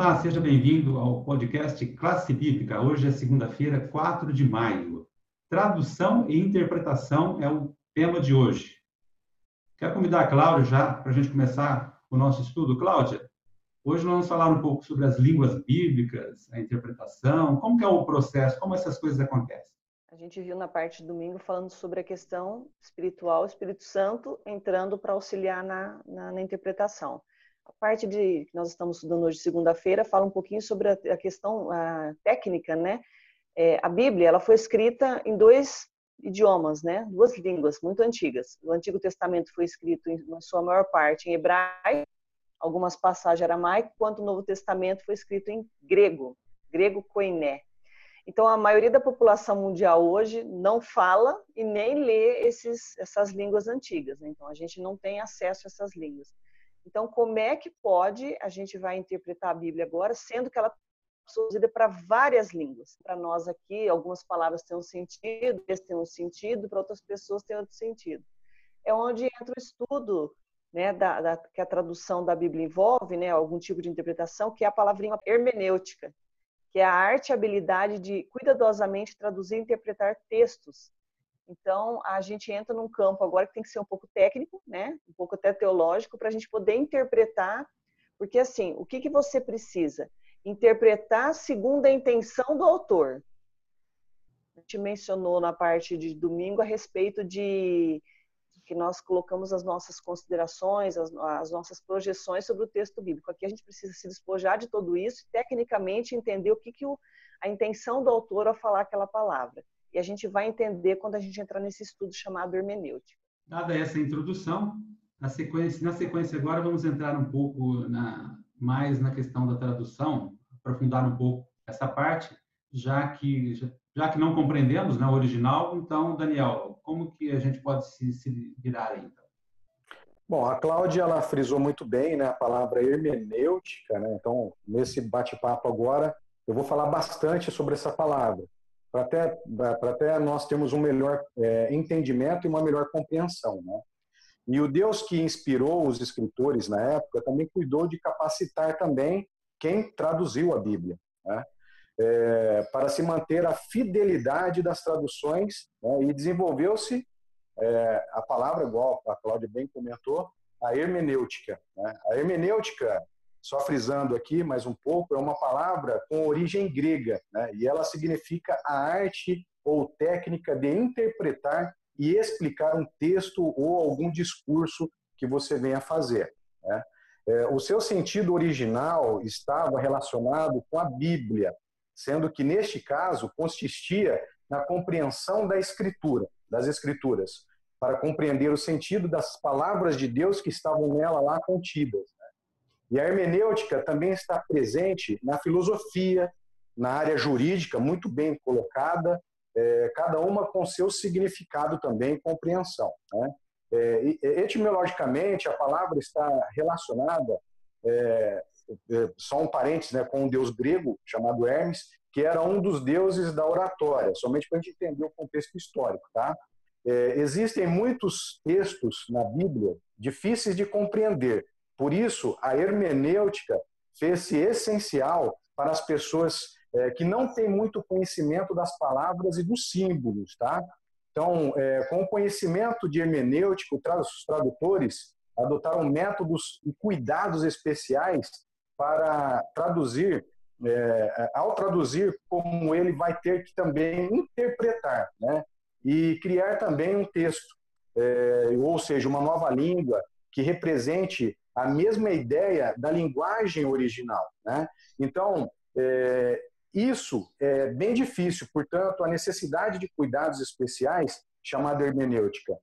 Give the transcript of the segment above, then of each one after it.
Olá, seja bem-vindo ao podcast Classe Bíblica. Hoje é segunda-feira, 4 de maio. Tradução e interpretação é o tema de hoje. Quero convidar a Cláudia já para a gente começar o nosso estudo. Cláudia, hoje nós vamos falar um pouco sobre as línguas bíblicas, a interpretação, como é o processo, como essas coisas acontecem. A gente viu na parte de domingo falando sobre a questão espiritual, Espírito Santo entrando para auxiliar na, na, na interpretação. A parte de que nós estamos estudando hoje, segunda-feira, fala um pouquinho sobre a, a questão a técnica, né? É, a Bíblia ela foi escrita em dois idiomas, né? Duas línguas muito antigas. O Antigo Testamento foi escrito, em, na sua maior parte, em hebraico, algumas passagens aramaico, enquanto o Novo Testamento foi escrito em grego, grego koiné. Então, a maioria da população mundial hoje não fala e nem lê esses, essas línguas antigas. Né? Então, a gente não tem acesso a essas línguas. Então, como é que pode a gente vai interpretar a Bíblia agora, sendo que ela traduzida para várias línguas? Para nós aqui, algumas palavras têm um sentido, outras têm um sentido, para outras pessoas têm outro sentido. É onde entra o estudo né, da, da, que a tradução da Bíblia envolve, né, algum tipo de interpretação, que é a palavrinha hermenêutica, que é a arte e habilidade de cuidadosamente traduzir e interpretar textos então, a gente entra num campo agora que tem que ser um pouco técnico, né? Um pouco até teológico, para a gente poder interpretar, porque assim, o que, que você precisa? Interpretar segundo a intenção do autor. A gente mencionou na parte de domingo a respeito de que nós colocamos as nossas considerações, as, as, nossas projeções sobre o texto bíblico. Aqui a gente precisa se despojar de tudo isso e tecnicamente entender o que, que o, a intenção do autor ao falar aquela palavra. E a gente vai entender quando a gente entrar nesse estudo chamado hermenêutica. Dada essa introdução, na sequência, na sequência agora vamos entrar um pouco na, mais na questão da tradução, aprofundar um pouco essa parte, já que já, já que não compreendemos né, o original, então, Daniel, como que a gente pode se, se virar aí, então? Bom, a Cláudia ela frisou muito bem né, a palavra hermenêutica, né? então nesse bate-papo agora eu vou falar bastante sobre essa palavra para até, até nós termos um melhor é, entendimento e uma melhor compreensão. Né? E o Deus que inspirou os escritores na época também cuidou de capacitar também quem traduziu a Bíblia, né? é, para se manter a fidelidade das traduções né? e desenvolveu-se é, a palavra, igual a Cláudia bem comentou, a hermenêutica. Né? A hermenêutica só frisando aqui mais um pouco, é uma palavra com origem grega, né? e ela significa a arte ou técnica de interpretar e explicar um texto ou algum discurso que você venha fazer. Né? É, o seu sentido original estava relacionado com a Bíblia, sendo que neste caso consistia na compreensão da escritura, das escrituras, para compreender o sentido das palavras de Deus que estavam nela lá contidas. E a hermenêutica também está presente na filosofia, na área jurídica, muito bem colocada, é, cada uma com seu significado também e compreensão. Né? É, etimologicamente, a palavra está relacionada, é, é, só um parênteses, né, com um deus grego chamado Hermes, que era um dos deuses da oratória, somente para a gente entender o contexto histórico. Tá? É, existem muitos textos na Bíblia difíceis de compreender, por isso, a hermenêutica fez-se essencial para as pessoas é, que não têm muito conhecimento das palavras e dos símbolos, tá? Então, é, com o conhecimento de hermenêutico, os tradutores adotaram métodos e cuidados especiais para traduzir, é, ao traduzir, como ele vai ter que também interpretar, né? E criar também um texto, é, ou seja, uma nova língua que represente a mesma ideia da linguagem original. Né? Então, é, isso é bem difícil, portanto, a necessidade de cuidados especiais, chamada hermenêutica.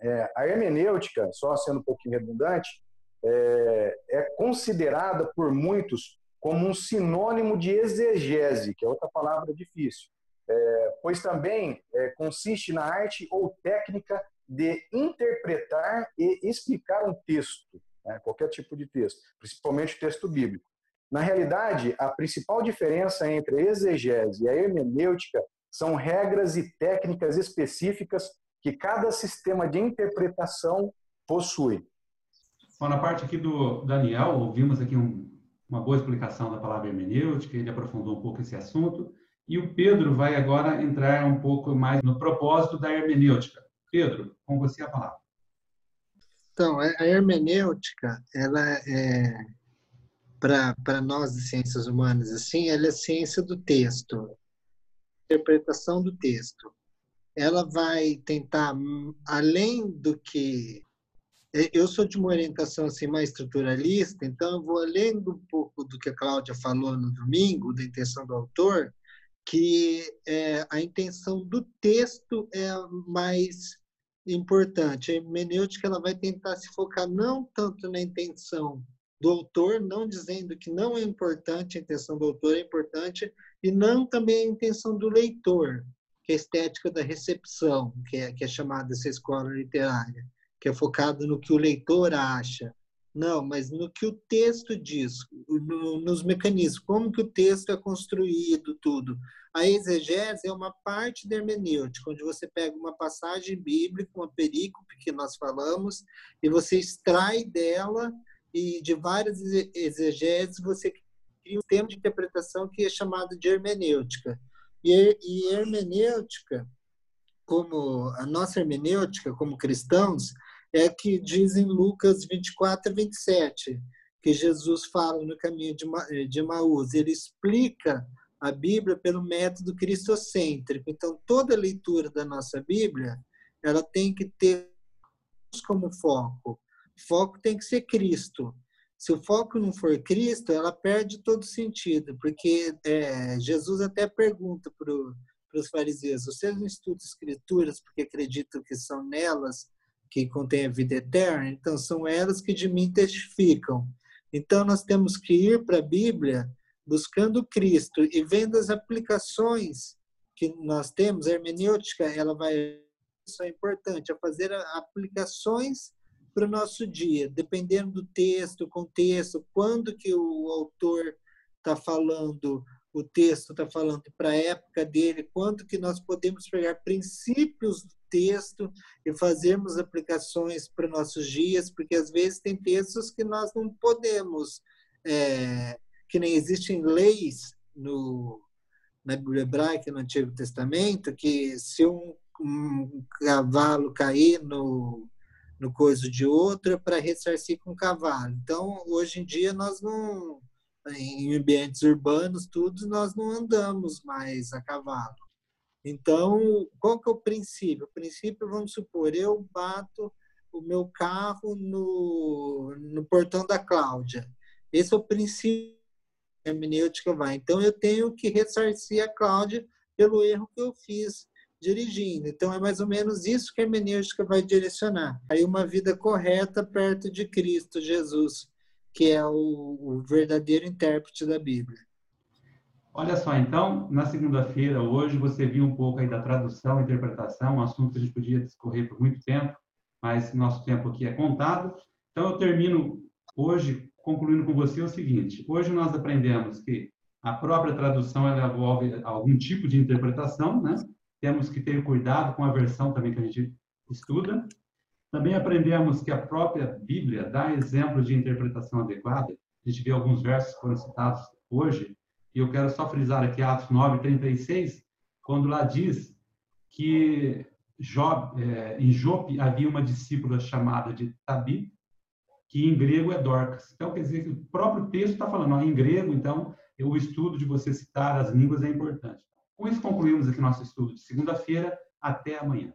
É, a hermenêutica, só sendo um pouquinho redundante, é, é considerada por muitos como um sinônimo de exegese, que é outra palavra difícil, é, pois também é, consiste na arte ou técnica de interpretar e explicar um texto? Qualquer tipo de texto, principalmente texto bíblico. Na realidade, a principal diferença entre a exegese e a hermenêutica são regras e técnicas específicas que cada sistema de interpretação possui. Bom, na parte aqui do Daniel, ouvimos aqui um uma boa explicação da palavra hermenêutica, ele aprofundou um pouco esse assunto. E o Pedro vai agora entrar um pouco mais no propósito da hermenêutica. Pedro, com você a palavra. Então, a hermenêutica, ela é, para nós de ciências humanas, assim, ela é ciência do texto, interpretação do texto. Ela vai tentar, além do que eu sou de uma orientação assim mais estruturalista, então eu vou além do um pouco do que a Cláudia falou no domingo, da intenção do autor, que é, a intenção do texto é mais importante. A hermenêutica ela vai tentar se focar não tanto na intenção do autor, não dizendo que não é importante, a intenção do autor é importante, e não também a intenção do leitor, que é a estética da recepção, que é, que é chamada essa escola literária, que é focada no que o leitor acha. Não, mas no que o texto diz, no, nos mecanismos, como que o texto é construído, tudo. A exegese é uma parte da hermenêutica, onde você pega uma passagem bíblica, uma perícope que nós falamos, e você extrai dela e de várias exegeses você cria um tema de interpretação que é chamado de hermenêutica. E, e hermenêutica, como a nossa hermenêutica como cristãos, é que diz em Lucas 24 a 27, que Jesus fala no caminho de, Ma, de Maús. Ele explica a Bíblia pelo método cristocêntrico. Então, toda leitura da nossa Bíblia, ela tem que ter como foco. O foco tem que ser Cristo. Se o foco não for Cristo, ela perde todo sentido, porque é, Jesus até pergunta para os fariseus: vocês não estudam escrituras porque acreditam que são nelas que contém a vida eterna? Então, são elas que de mim testificam. Então, nós temos que ir para a Bíblia buscando Cristo e vendo as aplicações que nós temos, a hermenêutica, ela vai isso é importante, a fazer aplicações para o nosso dia, dependendo do texto, contexto, quando que o autor está falando, o texto está falando para a época dele, quando que nós podemos pegar princípios do texto e fazermos aplicações para nossos dias, porque às vezes tem textos que nós não podemos é, que nem existem leis no, na Bíblia hebraica, no Antigo Testamento, que se um, um cavalo cair no, no coiso de outro, é para ressarcir com o cavalo. Então, hoje em dia, nós não, em ambientes urbanos, tudo, nós não andamos mais a cavalo. Então, qual que é o princípio? O princípio, vamos supor, eu bato o meu carro no, no portão da Cláudia. Esse é o princípio hermenêutica vai. Então, eu tenho que ressarcir a Cláudia pelo erro que eu fiz dirigindo. Então, é mais ou menos isso que a hermenêutica vai direcionar. Aí, uma vida correta perto de Cristo Jesus, que é o, o verdadeiro intérprete da Bíblia. Olha só, então, na segunda-feira, hoje, você viu um pouco aí da tradução interpretação, um assunto que a gente podia discorrer por muito tempo, mas nosso tempo aqui é contado. Então, eu termino hoje concluindo com você o seguinte: hoje nós aprendemos que a própria tradução ela envolve algum tipo de interpretação, né? Temos que ter cuidado com a versão também que a gente estuda. Também aprendemos que a própria Bíblia dá exemplo de interpretação adequada. A gente vê alguns versos que foram citados hoje, e eu quero só frisar aqui Atos 9, 36, quando lá diz que Job, é, em Jope havia uma discípula chamada de Tabi, que em grego é Dorcas. Então, quer dizer que o próprio texto está falando, ó, em grego, então, o estudo de você citar as línguas é importante. Com isso, concluímos aqui nosso estudo de segunda-feira. Até amanhã.